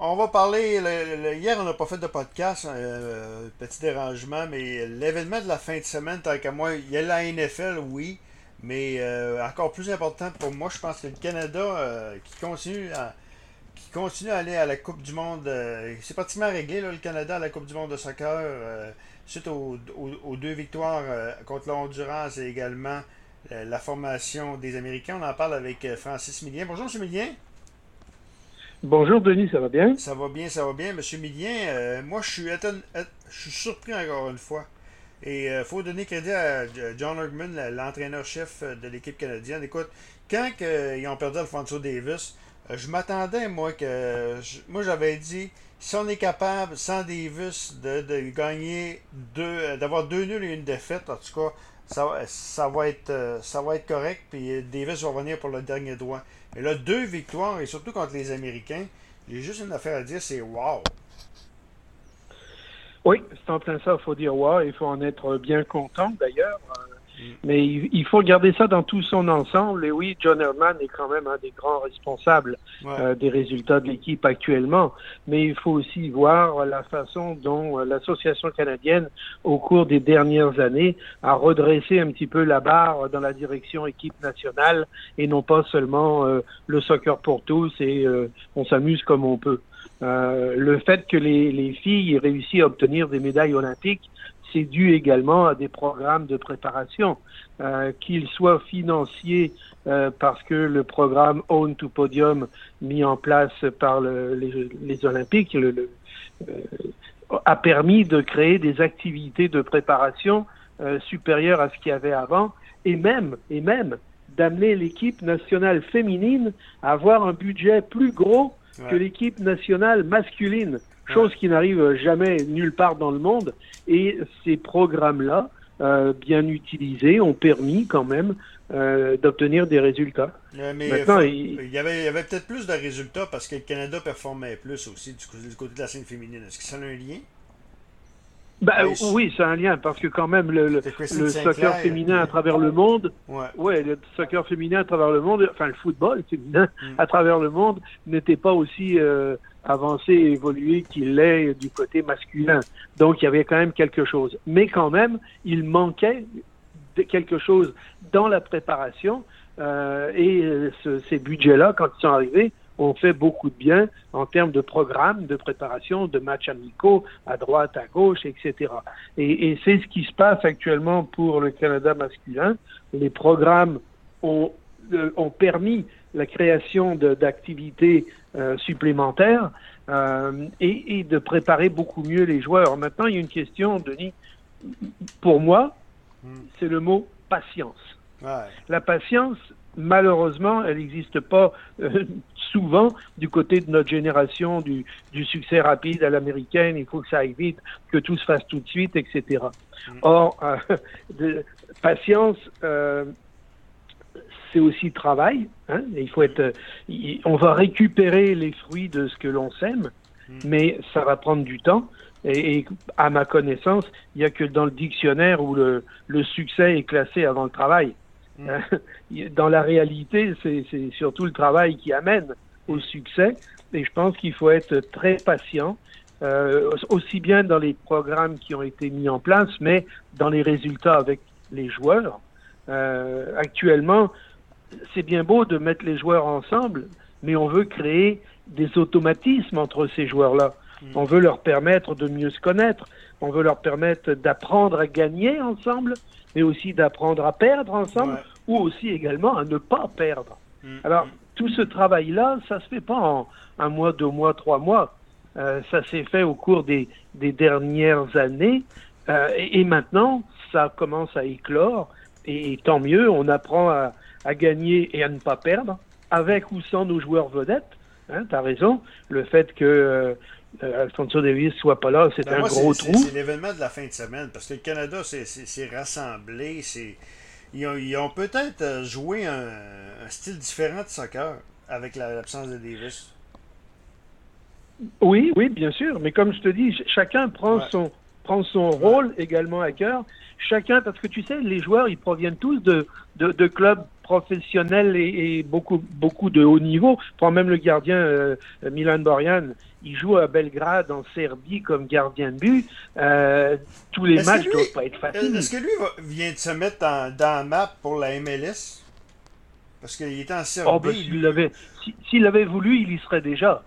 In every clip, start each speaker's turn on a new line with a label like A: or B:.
A: on va parler. hier, on n'a pas fait de podcast, euh, petit dérangement, mais l'événement de la fin de semaine, tant qu'à moi, il y a la NFL, oui, mais euh, encore plus important pour moi, je pense que le Canada euh, qui continue à qui continue à aller à la Coupe du Monde. c'est pratiquement réglé, le Canada à la Coupe du Monde de soccer, suite aux, deux victoires contre l'Honduras et également la formation des Américains. On en parle avec Francis Millien. Bonjour, M. Millien.
B: Bonjour Denis, ça va bien?
A: Ça va bien, ça va bien. Monsieur Millien, euh, moi je suis, je suis surpris encore une fois. Et il euh, faut donner crédit à John Hurgman, l'entraîneur-chef de l'équipe canadienne. Écoute, quand ils ont perdu Alfonso Davis, euh, je m'attendais, moi, que. moi j'avais dit, si on est capable, sans Davis, de, gagner deux. d'avoir deux nuls et une défaite, en tout cas, ça, ça, va, être, ça va être correct. Puis Davis va revenir pour le dernier droit. Et là, deux victoires, et surtout contre les Américains, j'ai juste une affaire à dire, c'est wow!
B: Oui, c'est en plein ça, il faut dire wow, il faut en être bien content d'ailleurs. Mais il faut regarder ça dans tout son ensemble. Et oui, John Herman est quand même un des grands responsables euh, des résultats de l'équipe actuellement. Mais il faut aussi voir la façon dont euh, l'Association canadienne, au cours des dernières années, a redressé un petit peu la barre dans la direction équipe nationale et non pas seulement euh, le soccer pour tous et on s'amuse comme on peut. le fait que les, les filles aient réussi à obtenir des médailles olympiques, c'est dû également à des programmes de préparation, euh, qu'ils soient financiers euh, parce que le programme Own to Podium mis en place par le, les, les, Olympiques le, euh, a permis de créer des activités de préparation supérieures à ce qu'il y avait avant et même et même d'amener l'équipe nationale féminine à avoir un budget plus gros que l'équipe nationale masculine chose qui n'arrive jamais nulle part dans le monde. Et ces programmes-là, euh, bien utilisés, ont permis quand même euh, d'obtenir des résultats.
A: mais il... y avait, avait peut-être plus de résultats parce que le Canada performait plus aussi du côté, de la scène féminine. Est-ce que ça a un lien?
B: Ben, oui, c'est un lien parce que quand même le, le, soccer féminin à travers le monde, ouais. le soccer féminin à travers le monde, enfin le football féminin mm. à travers le monde n'était pas aussi euh, avancé et évolué qu'il l'est du côté masculin. Donc il y avait quand même quelque chose. Mais quand même, il manquait de quelque chose dans la préparation euh, et euh, ce, ces budgets-là, quand ils sont arrivés, ont fait beaucoup de bien en termes de programmes de préparation, de matchs amicaux à droite, à gauche, etc. Et, c'est ce qui se passe actuellement pour le Canada masculin. Les programmes ont, euh, ont permis la création d'activités euh, supplémentaires euh, et, et, de préparer beaucoup mieux les joueurs. Maintenant, il y a une question, Denis. Pour moi, hmm. c'est le mot patience. Ouais. La patience, malheureusement, elle n'existe pas euh, souvent du côté de notre génération du, du succès rapide à l'américaine. Il faut que ça aille vite, que tout se fasse tout de suite, etc. Mm. Or, de, patience, c'est aussi travail. Hein? Il faut être. on va récupérer les fruits de ce que l'on sème, mm. mais ça va prendre du temps. Et, et, à ma connaissance, il n'y a que dans le dictionnaire où le, le succès est classé avant le travail. Mm. Dans la réalité, c'est surtout le travail qui amène au succès. Et je pense qu'il faut être très patient, euh, aussi bien dans les programmes qui ont été mis en place, mais dans les résultats avec les joueurs. Euh, actuellement, c'est bien beau de mettre les joueurs ensemble, mais on veut créer des automatismes entre ces joueurs-là. Mm. On veut leur permettre de mieux se connaître. On veut leur permettre d'apprendre à gagner ensemble, mais aussi d'apprendre à perdre ensemble, ou aussi également à ne pas perdre. Mm. Alors, tout ce travail-là, ça se fait pas en un mois, deux mois, trois mois. Euh, ça s'est fait au cours des, des dernières années, euh, et, et, maintenant, ça commence à éclore, et, et tant mieux, on apprend à, à, gagner et à ne pas perdre, avec ou sans nos joueurs vedettes. Hein, tu as raison, le fait que euh, euh, Alfonso Davis soit pas là, c'est ben un gros trou.
A: C'est l'événement de la fin de semaine parce que le Canada s'est rassemblé. Ils ont, ils ont peut-être euh, joué un, un, style différent de soccer avec l'absence de Davis.
B: Oui, oui, bien sûr. Mais comme je te dis, chacun prend son prend son rôle également à cœur. Chacun, parce que tu sais, les joueurs, ils proviennent tous de, de, de clubs professionnel et, beaucoup, beaucoup de haut niveau. Prends même le gardien euh, Milan Borjan, il joue à Belgrade en Serbie comme gardien de but. Euh, tous les matchs ne doivent pas être faciles.
A: Est-ce que lui vient de se mettre dans, la map pour la MLS? Parce qu'il était en Serbie. Oh, ben,
B: s'il l'avait voulu, il y serait déjà.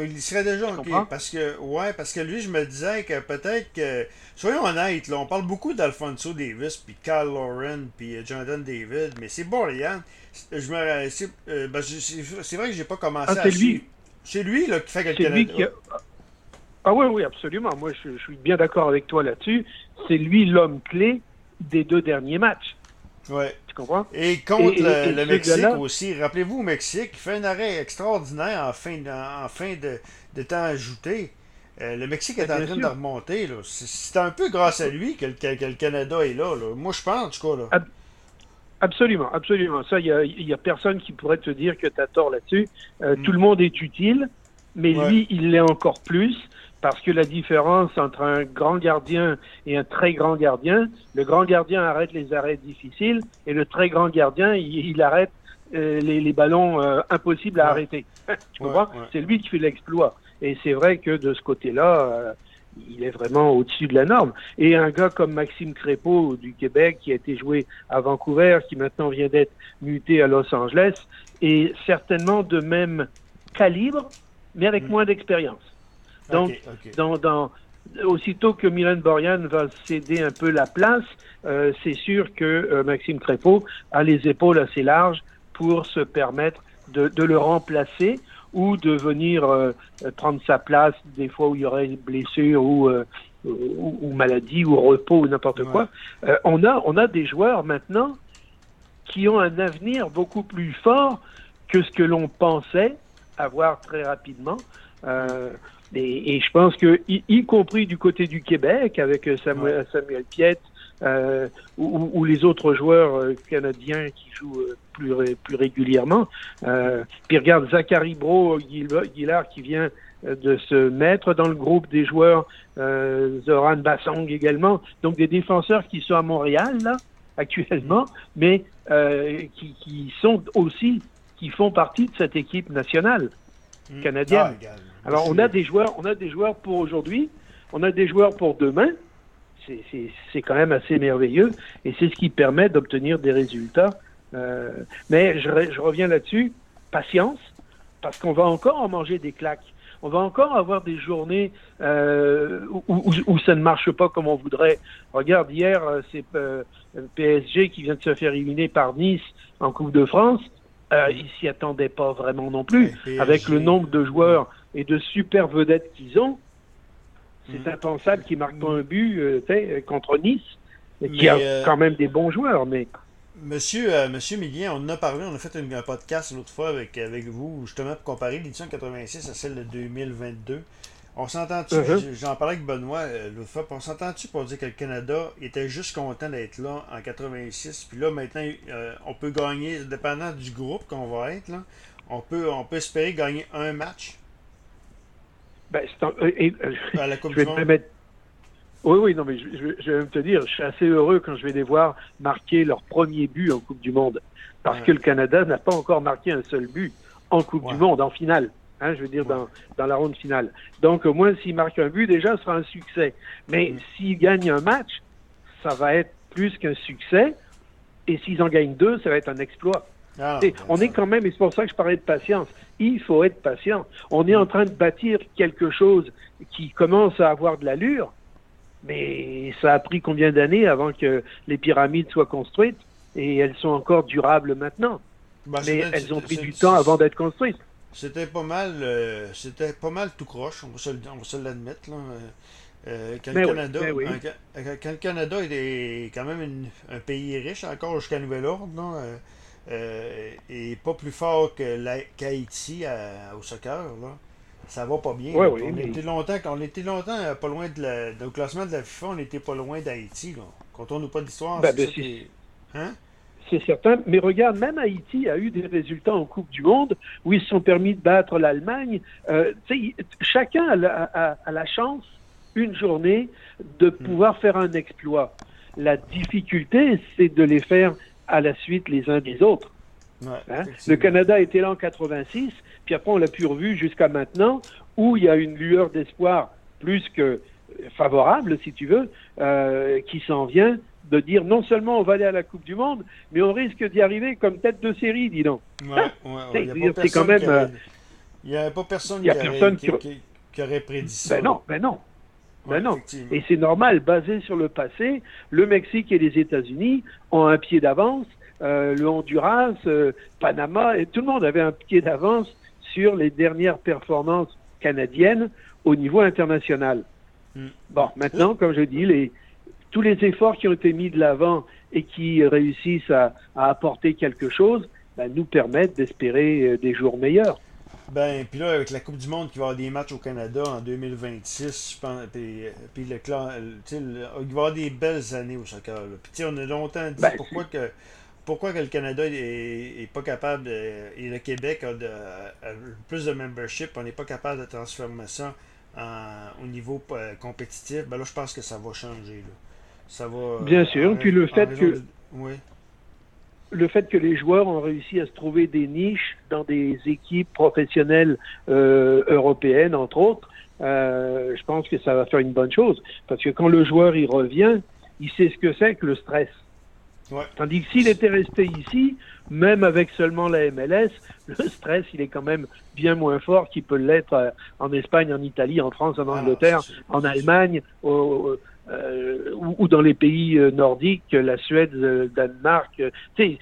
A: Il serait déjà OK. Parce que, ouais, parce que lui, je me disais que peut-être que. Soyons honnêtes, là, on parle beaucoup d'Alfonso Davis, puis Kyle Lauren, puis euh, Jonathan David, mais c'est bon, Yann. Je me, euh, ben, c'est, vrai que j'ai pas commencé ah, à.
B: Lui.
A: C'est lui là, qui fait quelque chose.
B: Ah oui, oui, absolument. Moi, je, suis bien d'accord avec toi là-dessus. C'est lui l'homme clé des deux derniers matchs.
A: Ouais. Tu comprends? Et contre le, Mexique aussi. Rappelez-vous, Mexique, il fait un arrêt extraordinaire en fin de, en fin de, temps ajouté. Euh, le Mexique est en train de remonter. C'est un peu grâce à lui que le, Canada est là, Moi, je pense, en tout cas. Là.
B: Absolument, absolument. Ça, il n'y a, personne qui pourrait te dire que tu as tort là-dessus. Euh, mm. Tout le monde est utile, mais lui, il l'est encore plus parce que la différence entre un grand gardien et un très grand gardien, le grand gardien arrête les arrêts difficiles et le très grand gardien, il, arrête euh, les, ballons euh, impossibles à arrêter. tu comprends? C'est lui qui fait l'exploit. Et c'est vrai que de ce côté-là, il est vraiment au-dessus de la norme. Et un gars comme Maxime Crépeau du Québec, qui a été joué à Vancouver, qui maintenant vient d'être muté à Los Angeles, est certainement de même calibre, mais avec mm. moins d'expérience. Donc, Dans, aussitôt que Milan Borjan va céder un peu la place, euh, c'est sûr que euh, Maxime Crépeau a les épaules assez larges pour se permettre de, de le remplacer ou de venir euh, prendre sa place des fois où il y aurait une blessure ou, euh, ou, maladie ou repos ou n'importe quoi. Euh, on, a, on a des joueurs maintenant qui ont un avenir beaucoup plus fort que ce que l'on pensait avoir très rapidement. Et, et, je pense que, y, compris du côté du Québec, avec Samuel, Samuel Piette, euh, ou, les autres joueurs euh, canadiens qui jouent euh, plus, plus régulièrement. Euh, puis regarde, Zachary Bro Guillard qui vient de se mettre dans le groupe des joueurs, euh, Zoran Bassong également, donc des défenseurs qui sont à Montréal là actuellement, mais qui, qui, sont aussi qui font partie de cette équipe nationale mmh. canadienne. Ah, Alors on a des joueurs, on a des joueurs pour aujourd'hui, on a des joueurs pour demain c'est quand même assez merveilleux et c'est ce qui permet d'obtenir des résultats. Euh, mais je, je reviens là-dessus, patience, parce qu'on va encore en manger des claques. On va encore avoir des journées euh, où, où, ça ne marche pas comme on voudrait. Regarde, hier, euh, c'est euh, PSG qui vient de se faire éliminer par Nice en Coupe de France. Euh, ils s'y attendaient pas vraiment non plus. Avec le nombre de joueurs et de super vedettes qu'ils ont, c'est mm. impensable qu'il marque pas un but euh, contre Nice, qui a euh, quand même des bons joueurs. Mais
A: Monsieur, euh, Monsieur Millien, on en a parlé, on a fait un podcast l'autre fois avec, avec vous, justement pour comparer l'édition 86 à celle de 2022. On s'entend-tu, uh-huh. j'en parlais avec Benoît l'autre fois, on s'entend-tu pour dire que le Canada était juste content d'être là en 86, puis là maintenant on peut gagner, dépendant du groupe qu'on va être, là, on peut, on peut espérer gagner un match?
B: Ben, je vais mettre... Oui, oui, non, mais je, vais te dire, je suis assez heureux quand je vais les voir marquer leur premier but en Coupe du Monde. Parce que le Canada n'a pas encore marqué un seul but en Coupe du Monde, en finale. Hein, je veux dire, dans, dans, la ronde finale. Donc, au moins, s'ils marquent un but, déjà, ce sera un succès. Mais s'ils gagnent un match, ça va être plus qu'un succès. Et s'ils en gagnent deux, ça va être un exploit. Ah, on est quand même, et c'est pour ça que je parlais de patience, il faut être patient. On est en train de bâtir quelque chose qui commence à avoir de l'allure, mais ça a pris combien d'années avant que les pyramides soient construites et elles sont encore durables maintenant. Bah, mais elles ont pris du temps avant d'être construites.
A: C'était pas mal, euh, c'était pas mal tout croche, on va se, l'admettre. quand, le Canada, est quand même un pays riche encore jusqu'à nouvel ordre, euh, euh, et pas plus fort qu'Haïti au soccer. Là. Ça va pas bien. on, était longtemps, on était longtemps euh, pas loin de la, classement de la FIFA, on était pas loin d'Haïti. Quand on n'a pas d'histoire,
B: ben, ben, c'est hein? C'est certain. Mais regarde, même Haïti a eu des résultats en Coupe du Monde où ils se sont permis de battre l'Allemagne. Euh, chacun a la, chance, une journée, de hmm. pouvoir faire un exploit. La difficulté, c'est de les faire à la suite les uns des autres. Hein? Le Canada était là en 86, puis après on l'a pu revu jusqu'à maintenant, où il y a une lueur d'espoir plus que favorable, si tu veux, euh, qui s'en vient de dire non seulement on va aller à la Coupe du Monde, mais on risque d'y arriver comme tête de série, dis donc.
A: c'est quand même. Euh, il n'y a pas personne, qui, aurait, qui, aurait prédit ça.
B: Ben non, ben non. Ben non. Et c'est normal, basé sur le passé, le Mexique et les États-Unis ont un pied d'avance, euh, le Honduras, euh, Panama, et tout le monde avait un pied d'avance sur les dernières performances canadiennes au niveau international. Hmm. Bon, maintenant, comme je dis, les, tous les efforts qui ont été mis de l'avant et qui réussissent à, apporter quelque chose ben, nous permettent d'espérer euh, des jours meilleurs.
A: Ben, puis là, avec la Coupe du Monde qui va avoir des matchs au Canada en 2026, je pense, puis, puis le clan, il va y avoir des belles années au soccer. Puis on a longtemps dit ben, pourquoi que pourquoi que le Canada est, pas capable et le Québec a, plus de membership, on n'est pas capable de transformer ça au niveau euh, compétitif, ben là je pense que ça va changer. Là. Ça va.
B: Bien sûr. Puis le fait que. Le fait que les joueurs ont réussi à se trouver des niches dans des équipes professionnelles euh, européennes, entre autres, euh, je pense que ça va faire une bonne chose. Parce que quand le joueur y revient, il sait ce que c'est que le stress. Tandis que s'il était resté ici, même avec seulement la MLS, le stress, il est quand même bien moins fort qu'il peut l'être euh, en Espagne, en Italie, en France, en ah, Angleterre, en Allemagne, au, euh, ou, dans les pays euh, nordiques, la Suède, le Danemark. Tu sais,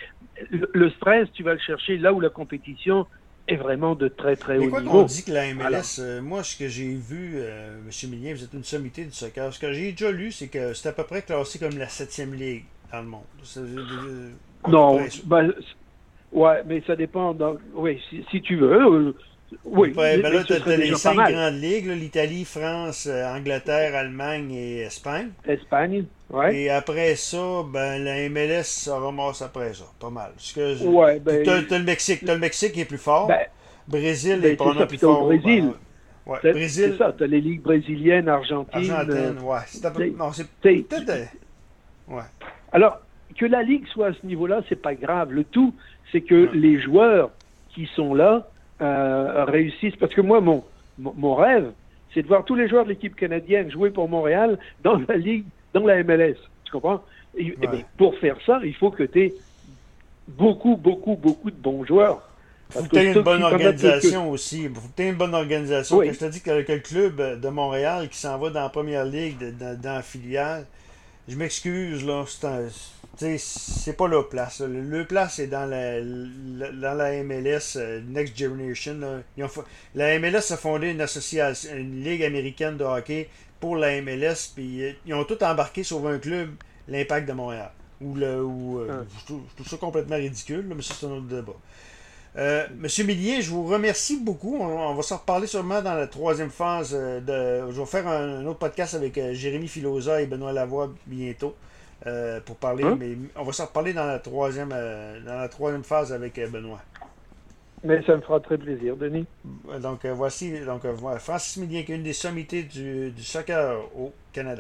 B: le, stress, tu vas le chercher là où la compétition est vraiment de très très haut
A: quoi
B: niveau.
A: on dit que la MLS, euh, moi ce que j'ai vu, M. Millien, vous êtes une sommité du soccer, ce que j'ai déjà lu, c'est que c'est à peu près classé comme la septième ligue dans le monde.
B: non, ben, ouais, mais ça dépend. oui, si, si, tu veux, oui.
A: ben là, tu as, les cinq grandes ligues, l'Italie, France, euh, Angleterre, Allemagne et Espagne.
B: Espagne, oui.
A: Et après ça, ben, la MLS ça ramasse après ça, pas mal.
B: Que ouais, ben,
A: tu as, le Mexique, as le Mexique qui est plus fort. Ben, Brésil ben, est pas plus fort.
B: Brésil. Ouais, Brésil. C'est ça, tu as les ligues brésiliennes, Argentine.
A: Argentine, euh, ouais. C'est peut-être. Euh,
B: ouais. Alors, que la ligue soit à ce niveau-là, c'est pas grave. Le tout, c'est que les joueurs qui sont là, euh, réussissent. Parce que moi, mon, mon, rêve, c'est de voir tous les joueurs de l'équipe canadienne jouer pour Montréal dans la Ligue, dans la MLS. Tu comprends? Et, pour faire ça, il faut que tu aies beaucoup, beaucoup, beaucoup de bons joueurs.
A: Faut que tu aies une bonne organisation aussi. Faut que tu aies une bonne organisation. je te dis que, le club de Montréal qui s'en va dans la première ligue, dans la filiale, je m'excuse, là, c'est pas leur place. Le place est dans la, dans la MLS, euh, Next Generation. la MLS a fondé une association, une ligue américaine de hockey pour la MLS, puis euh, ils ont tout embarqué sur un club, l'Impact de Montréal. Ou le, ou, euh, ah. je, trouve, ça complètement ridicule, mais ça, c'est un autre débat. Euh, Monsieur Millier, je vous remercie beaucoup. On, va s'en reparler sûrement dans la troisième phase. Euh, de, je vais faire un, autre podcast avec euh, Jérémy Filosa et Benoît Lavoie bientôt pour parler. Hein? Mais on va s'en reparler dans la troisième, dans la troisième phase avec Benoît.
B: Mais ça me fera très plaisir, Denis.
A: Donc voici donc Francis Millien, qui est une des sommités du, du soccer au Canada.